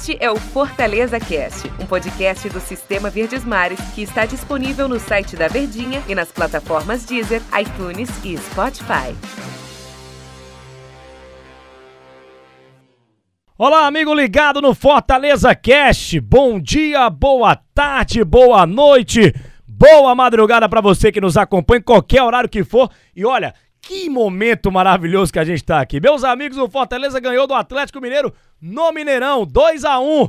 Este é o Fortaleza Cast, um podcast do Sistema Verdes Mares que está disponível no site da Verdinha e nas plataformas Deezer, iTunes e Spotify. Olá, amigo ligado no Fortaleza Cast. Bom dia, boa tarde, boa noite, boa madrugada para você que nos acompanha em qualquer horário que for. E olha, que momento maravilhoso que a gente tá aqui. Meus amigos, o Fortaleza ganhou do Atlético Mineiro no Mineirão, 2 a 1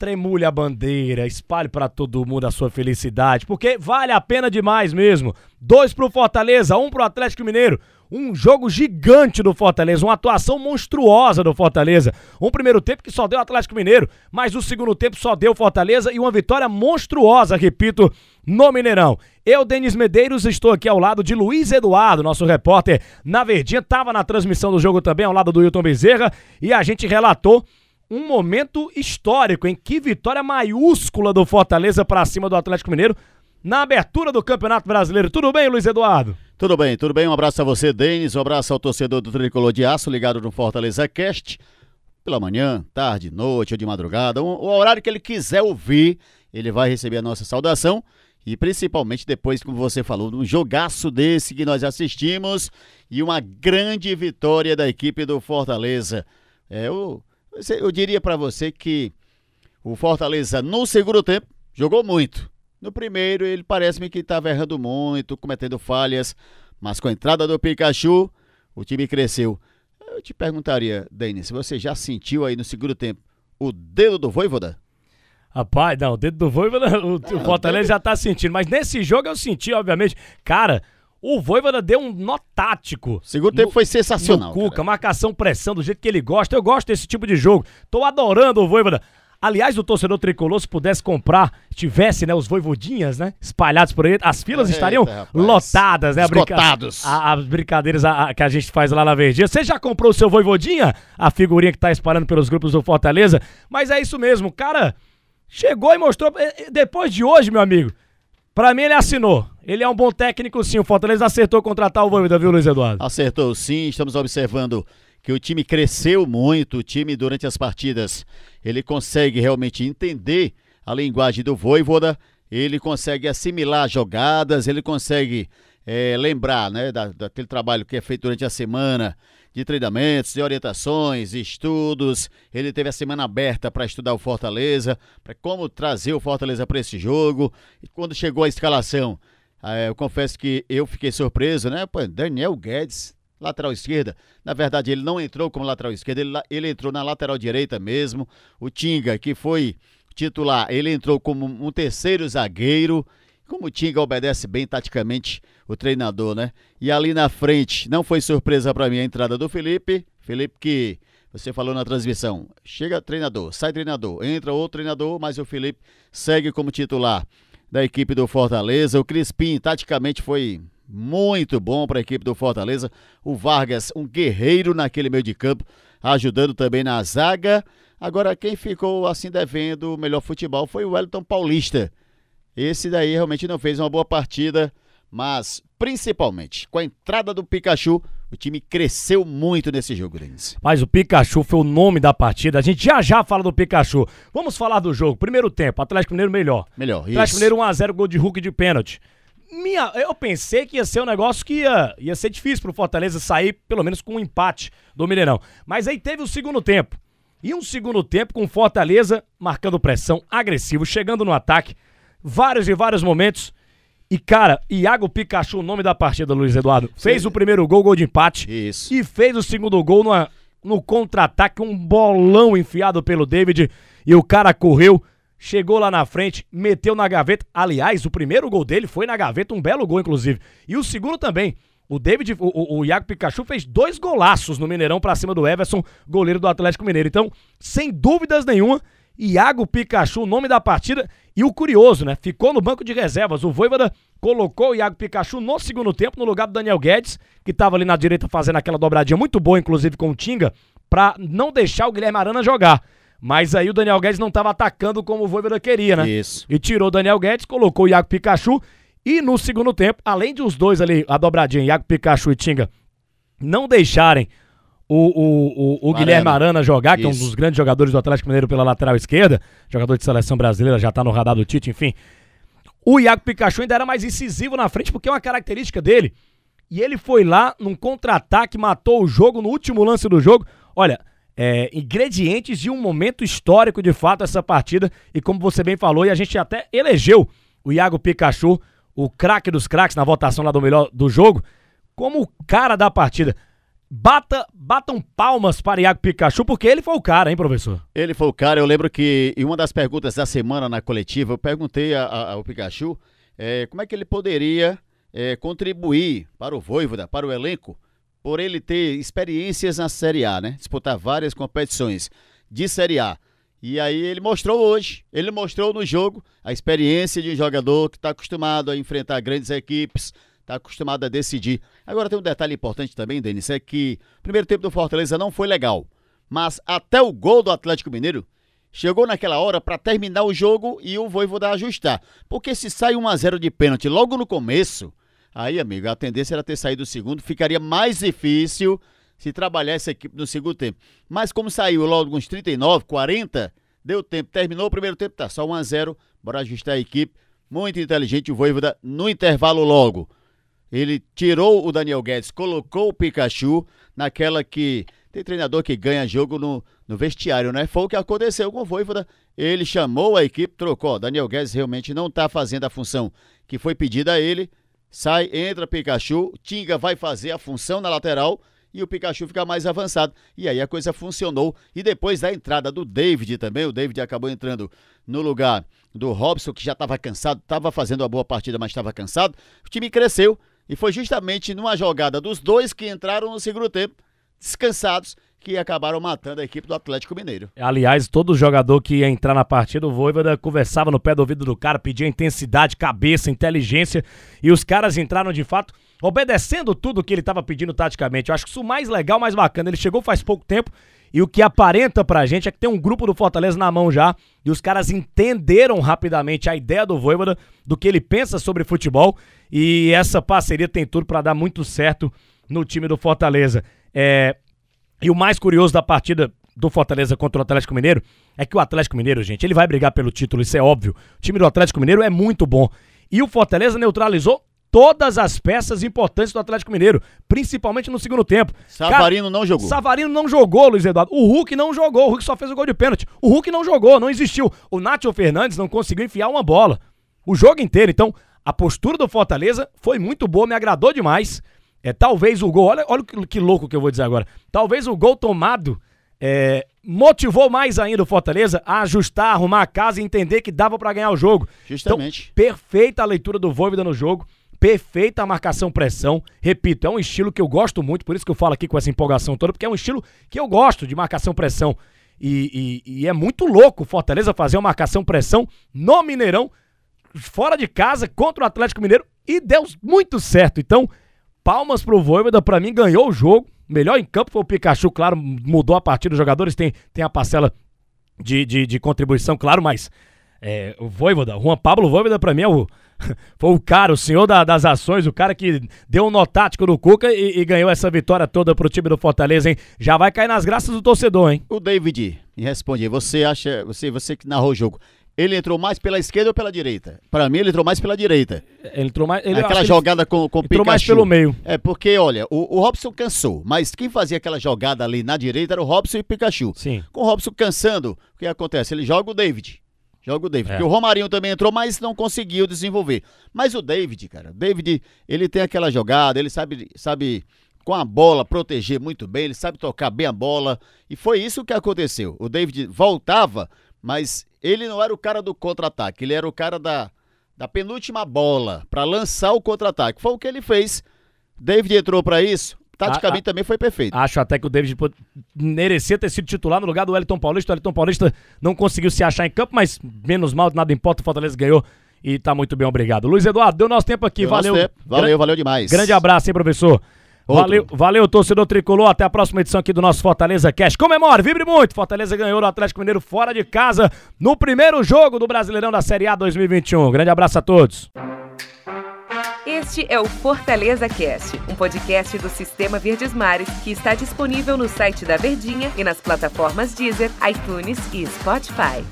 Tremule a bandeira, espalhe para todo mundo a sua felicidade, porque vale a pena demais mesmo. Dois pro Fortaleza, um pro Atlético Mineiro. Um jogo gigante do Fortaleza, uma atuação monstruosa do Fortaleza. Um primeiro tempo que só deu Atlético Mineiro, mas o segundo tempo só deu Fortaleza e uma vitória monstruosa, repito, no Mineirão. Eu, Denis Medeiros, estou aqui ao lado de Luiz Eduardo, nosso repórter na Verdinha, estava na transmissão do jogo também, ao lado do Wilton Bezerra, e a gente relatou um momento histórico, em que vitória maiúscula do Fortaleza para cima do Atlético Mineiro na abertura do Campeonato Brasileiro. Tudo bem, Luiz Eduardo? Tudo bem, tudo bem. Um abraço a você, Denis. Um abraço ao torcedor do Tricolor de Aço, ligado no Fortaleza Cast. Pela manhã, tarde, noite ou de madrugada, o horário que ele quiser ouvir, ele vai receber a nossa saudação. E principalmente depois, como você falou, um jogaço desse que nós assistimos e uma grande vitória da equipe do Fortaleza. É, eu, eu diria para você que o Fortaleza no segundo tempo jogou muito. No primeiro, ele parece-me que estava errando muito, cometendo falhas, mas com a entrada do Pikachu, o time cresceu. Eu te perguntaria, Denis, se você já sentiu aí no segundo tempo o dedo do Voivoda? Rapaz, não, o dedo do Voivoda, o, o Fortaleza já tá sentindo, mas nesse jogo eu senti, obviamente. Cara, o Voivoda deu um nó tático. Segundo tempo foi sensacional. No Cuca, cara. marcação, pressão, do jeito que ele gosta. Eu gosto desse tipo de jogo. Tô adorando o Voivoda. Aliás, o torcedor tricolor, se pudesse comprar, tivesse, né, os voivodinhas, né, espalhados por aí, as filas Eita, estariam rapaz. lotadas, né? Esgotados. A, as brincadeiras a, a, que a gente faz lá na Verdinha. Você já comprou o seu voivodinha? A figurinha que tá espalhando pelos grupos do Fortaleza? Mas é isso mesmo, cara chegou e mostrou. Depois de hoje, meu amigo, pra mim ele assinou. Ele é um bom técnico, sim. O Fortaleza acertou contratar o Voivoda, viu, Luiz Eduardo? Acertou, sim. Estamos observando que o time cresceu muito. O time, durante as partidas, ele consegue realmente entender a linguagem do Voivoda. Ele consegue assimilar jogadas, ele consegue é, lembrar né, da, daquele trabalho que é feito durante a semana de treinamentos, de orientações, estudos. Ele teve a semana aberta para estudar o Fortaleza, para como trazer o Fortaleza para esse jogo. E quando chegou a escalação, eh, eu confesso que eu fiquei surpreso, né? Pô, Daniel Guedes, lateral esquerda. Na verdade, ele não entrou como lateral esquerda, ele, ele entrou na lateral direita mesmo. O Tinga, que foi titular, ele entrou como um terceiro zagueiro. Como o Tinga obedece bem taticamente o treinador, né? E ali na frente, não foi surpresa para mim a entrada do Felipe. Felipe que você falou na transmissão, chega treinador, sai treinador, entra outro treinador, mas o Felipe segue como titular da equipe do Fortaleza. O Crispim, taticamente, foi muito bom para a equipe do Fortaleza. O Vargas, um guerreiro naquele meio de campo, ajudando também na zaga. Agora, quem ficou assim devendo o melhor futebol foi o Wellington Paulista. Esse daí realmente não fez uma boa partida, mas principalmente com a entrada do Pikachu, o time cresceu muito nesse jogo, Denis. Mas o Pikachu foi o nome da partida. A gente já já fala do Pikachu. Vamos falar do jogo. Primeiro tempo, Atlético Mineiro melhor. Melhor, isso. Atlético Mineiro 1x0, gol de Hulk de pênalti. Minha, eu pensei que ia ser um negócio que ia, ia ser difícil pro Fortaleza sair, pelo menos com um empate do Mineirão. Mas aí teve o segundo tempo. E um segundo tempo com Fortaleza marcando pressão, agressivo, chegando no ataque vários e vários momentos. E, cara, Iago Pikachu, o nome da partida, Luiz Eduardo, fez Sim. o primeiro gol, gol de empate. Isso. E fez o segundo gol numa, no contra-ataque, um bolão enfiado pelo David. E o cara correu, chegou lá na frente, meteu na gaveta. Aliás, o primeiro gol dele foi na gaveta, um belo gol, inclusive. E o segundo também. O David, o, o, Iago Pikachu fez dois golaços no Mineirão pra cima do Everson, goleiro do Atlético Mineiro. Então, sem dúvidas nenhuma, Iago Pikachu, o nome da partida. E o curioso, né? Ficou no banco de reservas. O Voivoda colocou o Iago Pikachu no segundo tempo, no lugar do Daniel Guedes, que estava ali na direita fazendo aquela dobradinha muito boa, inclusive com o Tinga, pra não deixar o Guilherme Arana jogar. Mas aí o Daniel Guedes não estava atacando como o Voivoda queria, né? Isso. E tirou o Daniel Guedes, colocou o Iago Pikachu. E no segundo tempo, além de os dois ali, a dobradinha, Iago Pikachu e Tinga, não deixarem o, o, o, o Guilherme Arana jogar, que Isso. é um dos grandes jogadores do Atlético Mineiro pela lateral esquerda, jogador de seleção brasileira, já tá no radar do Tite, enfim. O Iago Pikachu ainda era mais incisivo na frente, porque é uma característica dele. E ele foi lá num contra-ataque, matou o jogo no último lance do jogo. Olha, é, ingredientes de um momento histórico de fato essa partida. E como você bem falou, e a gente até elegeu o Iago Pikachu, o craque dos craques na votação lá do melhor do jogo, como o cara da partida. Bata, batam palmas para Iago Pikachu, porque ele foi o cara, hein, professor? Ele foi o cara. Eu lembro que em uma das perguntas da semana na coletiva, eu perguntei a, a, ao Pikachu é, como é que ele poderia é, contribuir para o Voivoda, para o elenco, por ele ter experiências na Série A, né? Disputar várias competições de Série A. E aí ele mostrou hoje, ele mostrou no jogo a experiência de um jogador que está acostumado a enfrentar grandes equipes, está acostumado a decidir. Agora tem um detalhe importante também, Denis, é que o primeiro tempo do Fortaleza não foi legal, mas até o gol do Atlético Mineiro chegou naquela hora para terminar o jogo e o Voivoda ajustar. Porque se sai 1 a 0 de pênalti logo no começo, aí, amigo, a tendência era ter saído o segundo, ficaria mais difícil se trabalhar essa equipe no segundo tempo. Mas como saiu logo uns 39, 40, deu tempo, terminou o primeiro tempo, tá só 1 a 0, bora ajustar a equipe. Muito inteligente o Voivoda no intervalo logo. Ele tirou o Daniel Guedes, colocou o Pikachu naquela que tem treinador que ganha jogo no, no vestiário, né? Foi o que aconteceu com o Voivoda. Ele chamou a equipe, trocou. Daniel Guedes realmente não está fazendo a função que foi pedida a ele. Sai, entra Pikachu, Tinga vai fazer a função na lateral e o Pikachu fica mais avançado. E aí a coisa funcionou. E depois da entrada do David também, o David acabou entrando no lugar do Robson, que já estava cansado, estava fazendo uma boa partida, mas estava cansado. O time cresceu e foi justamente numa jogada dos dois que entraram no segundo tempo, descansados, que acabaram matando a equipe do Atlético Mineiro. Aliás, todo jogador que ia entrar na partida, o Voivoda conversava no pé do ouvido do cara, pedia intensidade, cabeça, inteligência, e os caras entraram de fato obedecendo tudo que ele estava pedindo taticamente. Eu acho que isso mais legal, mais bacana. Ele chegou faz pouco tempo e o que aparenta pra gente é que tem um grupo do Fortaleza na mão já e os caras entenderam rapidamente a ideia do Voivoda, do que ele pensa sobre futebol e essa parceria tem tudo para dar muito certo no time do Fortaleza. É... E o mais curioso da partida do Fortaleza contra o Atlético Mineiro é que o Atlético Mineiro, gente, ele vai brigar pelo título, isso é óbvio. O time do Atlético Mineiro é muito bom. E o Fortaleza neutralizou todas as peças importantes do Atlético Mineiro, principalmente no segundo tempo. Savarino Cara, não jogou. Savarino não jogou, Luiz Eduardo. O Hulk não jogou, o Hulk só fez o gol de pênalti. O Hulk não jogou, não existiu. O Nátio Fernandes não conseguiu enfiar uma bola. O jogo inteiro, então, a postura do Fortaleza foi muito boa, me agradou demais. É, talvez o gol, olha, olha que louco que eu vou dizer agora. Talvez o gol tomado é, motivou mais ainda o Fortaleza a ajustar, arrumar a casa e entender que dava para ganhar o jogo. Justamente. Então, perfeita a leitura do Voivoda no jogo perfeita a marcação-pressão. Repito, é um estilo que eu gosto muito, por isso que eu falo aqui com essa empolgação toda, porque é um estilo que eu gosto de marcação-pressão. E, e, e, é muito louco o Fortaleza fazer uma marcação-pressão no Mineirão, fora de casa, contra o Atlético Mineiro, e deu muito certo. Então, palmas pro Voivoda, pra mim ganhou o jogo. Melhor em campo foi o Pikachu, claro, mudou a partida. Os jogadores têm, têm a parcela de, de, de contribuição, claro, mas é, o Voivoda, Juan Pablo Voivoda, pra mim é o, foi o cara, o senhor da, das ações, o cara que deu um nó tático no Cuca e, e, ganhou essa vitória toda pro time do Fortaleza, hein? Já vai cair nas graças do torcedor, hein? O David, me responde aí, você acha, você, você que narrou o jogo, ele entrou mais pela esquerda ou pela direita? Para mim, ele entrou mais pela direita. Ele entrou mais. Ele, aquela jogada com, com o Pikachu. Entrou mais pelo meio. É porque, olha, o, o, Robson cansou, mas quem fazia aquela jogada ali na direita era o Robson e o Pikachu. Sim. Com o Robson cansando, o que acontece? Ele joga o David. Joga o David. É. Porque o Romarinho também entrou, mas não conseguiu desenvolver. Mas o David, cara, o David, ele tem aquela jogada, ele sabe, sabe com a bola proteger muito bem, ele sabe tocar bem a bola. E foi isso que aconteceu. O David voltava, mas ele não era o cara do contra-ataque, ele era o cara da, da penúltima bola para lançar o contra-ataque. Foi o que ele fez. David entrou para isso, Taticamente a, a, também foi perfeito. Acho até que o David merecia ter sido titular no lugar do Wellington Paulista. O Wellington Paulista não conseguiu se achar em campo, mas menos mal, nada importa, o Fortaleza ganhou e tá muito bem, obrigado. Luiz Eduardo, deu nosso tempo aqui, deu valeu. Tempo. Valeu, valeu demais. Grande abraço, hein, professor. Outro. Valeu, valeu, torcedor tricolor. Até a próxima edição aqui do nosso Fortaleza Cash. Comemore, vibre muito. Fortaleza ganhou o Atlético Mineiro fora de casa no primeiro jogo do Brasileirão da Série A 2021. Grande abraço a todos. Este é o Fortaleza Cast, um podcast do Sistema Verdes Mares que está disponível no site da Verdinha e nas plataformas Deezer, iTunes e Spotify.